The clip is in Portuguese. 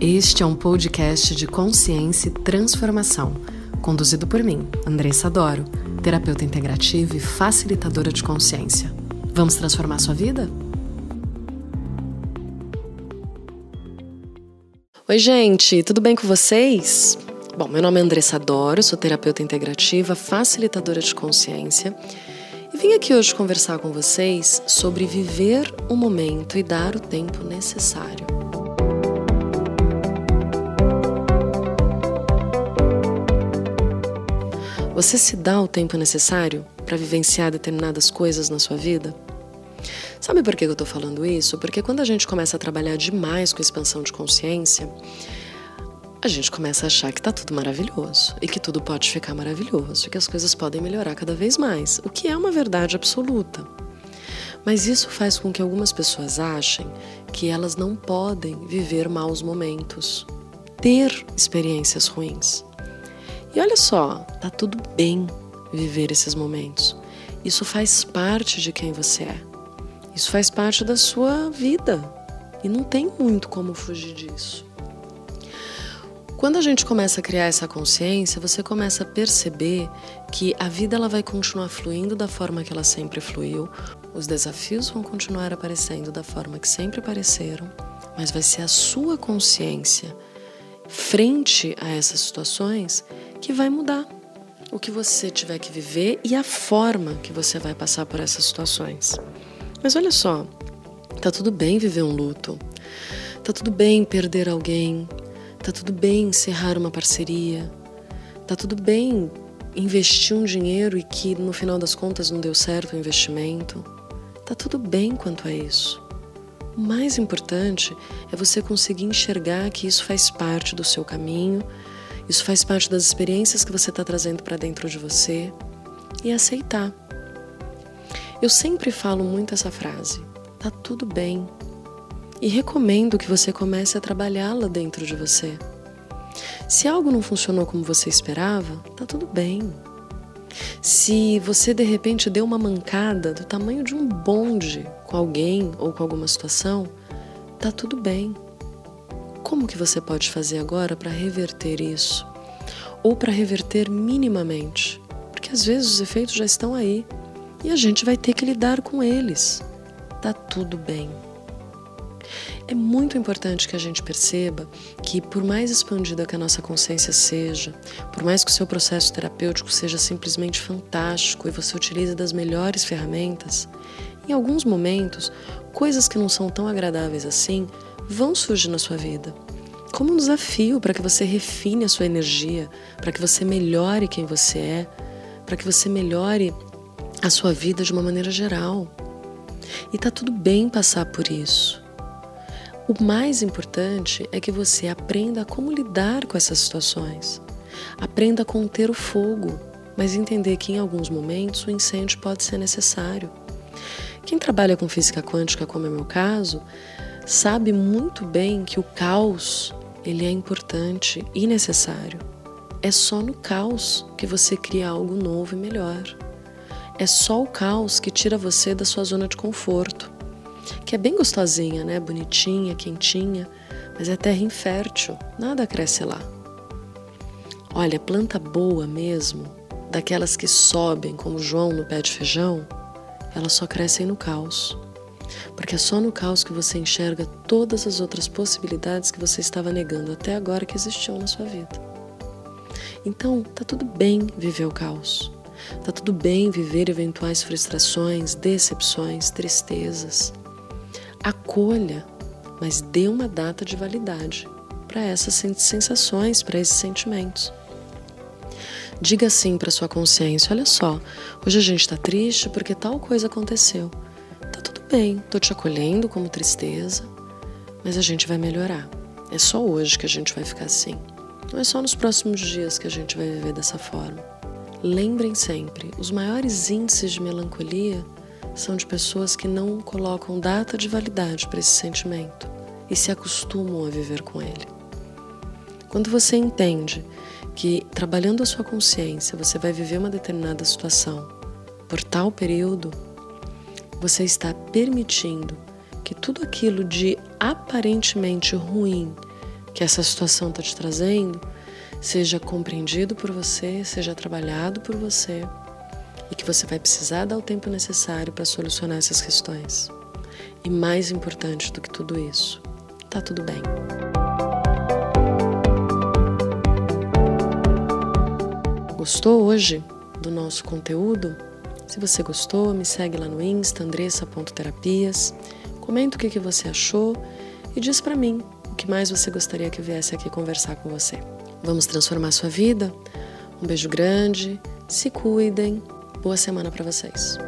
Este é um podcast de consciência e transformação, conduzido por mim, Andressa Doro, terapeuta integrativa e facilitadora de consciência. Vamos transformar sua vida? Oi, gente, tudo bem com vocês? Bom, meu nome é Andressa Doro, sou terapeuta integrativa, facilitadora de consciência e vim aqui hoje conversar com vocês sobre viver o momento e dar o tempo necessário. Você se dá o tempo necessário para vivenciar determinadas coisas na sua vida? Sabe por que eu estou falando isso? Porque quando a gente começa a trabalhar demais com expansão de consciência, a gente começa a achar que está tudo maravilhoso e que tudo pode ficar maravilhoso e que as coisas podem melhorar cada vez mais, o que é uma verdade absoluta. Mas isso faz com que algumas pessoas achem que elas não podem viver maus momentos, ter experiências ruins. E olha só, tá tudo bem viver esses momentos. Isso faz parte de quem você é. Isso faz parte da sua vida. E não tem muito como fugir disso. Quando a gente começa a criar essa consciência, você começa a perceber que a vida ela vai continuar fluindo da forma que ela sempre fluiu, os desafios vão continuar aparecendo da forma que sempre apareceram, mas vai ser a sua consciência frente a essas situações que vai mudar o que você tiver que viver e a forma que você vai passar por essas situações. Mas olha só, tá tudo bem viver um luto. Tá tudo bem perder alguém, Tá tudo bem encerrar uma parceria. Tá tudo bem investir um dinheiro e que no final das contas não deu certo o investimento. Tá tudo bem quanto a isso. O mais importante é você conseguir enxergar que isso faz parte do seu caminho, isso faz parte das experiências que você está trazendo para dentro de você e aceitar. Eu sempre falo muito essa frase: tá tudo bem, e recomendo que você comece a trabalhá-la dentro de você. Se algo não funcionou como você esperava, tá tudo bem. Se você de repente deu uma mancada do tamanho de um bonde com alguém ou com alguma situação, tá tudo bem. Como que você pode fazer agora para reverter isso? Ou para reverter minimamente? Porque às vezes os efeitos já estão aí e a gente vai ter que lidar com eles. Tá tudo bem. É muito importante que a gente perceba que, por mais expandida que a nossa consciência seja, por mais que o seu processo terapêutico seja simplesmente fantástico e você utilize das melhores ferramentas, em alguns momentos, coisas que não são tão agradáveis assim vão surgir na sua vida. Como um desafio para que você refine a sua energia, para que você melhore quem você é, para que você melhore a sua vida de uma maneira geral. E tá tudo bem passar por isso. O mais importante é que você aprenda como lidar com essas situações. Aprenda a conter o fogo, mas entender que em alguns momentos o incêndio pode ser necessário. Quem trabalha com física quântica, como é meu caso, sabe muito bem que o caos ele é importante e necessário. É só no caos que você cria algo novo e melhor. É só o caos que tira você da sua zona de conforto que é bem gostosinha, né? Bonitinha, quentinha, mas é terra infértil, nada cresce lá. Olha, planta boa mesmo, daquelas que sobem como João no pé de feijão, elas só crescem no caos. Porque é só no caos que você enxerga todas as outras possibilidades que você estava negando até agora que existiam na sua vida. Então, tá tudo bem viver o caos. Tá tudo bem viver eventuais frustrações, decepções, tristezas acolha, mas dê uma data de validade para essas sensações, para esses sentimentos. Diga assim para sua consciência: olha só, hoje a gente está triste porque tal coisa aconteceu. Tá tudo bem, tô te acolhendo como tristeza, mas a gente vai melhorar. É só hoje que a gente vai ficar assim. Não é só nos próximos dias que a gente vai viver dessa forma. Lembrem sempre: os maiores índices de melancolia são de pessoas que não colocam data de validade para esse sentimento e se acostumam a viver com ele. Quando você entende que trabalhando a sua consciência você vai viver uma determinada situação por tal período, você está permitindo que tudo aquilo de aparentemente ruim que essa situação está te trazendo seja compreendido por você, seja trabalhado por você e que você vai precisar dar o tempo necessário para solucionar essas questões. E mais importante do que tudo isso, tá tudo bem. Gostou hoje do nosso conteúdo? Se você gostou, me segue lá no Insta, andressa.terapias. Comenta o que, você achou e diz para mim o que mais você gostaria que eu viesse aqui conversar com você. Vamos transformar sua vida? Um beijo grande, se cuidem, boa semana para vocês.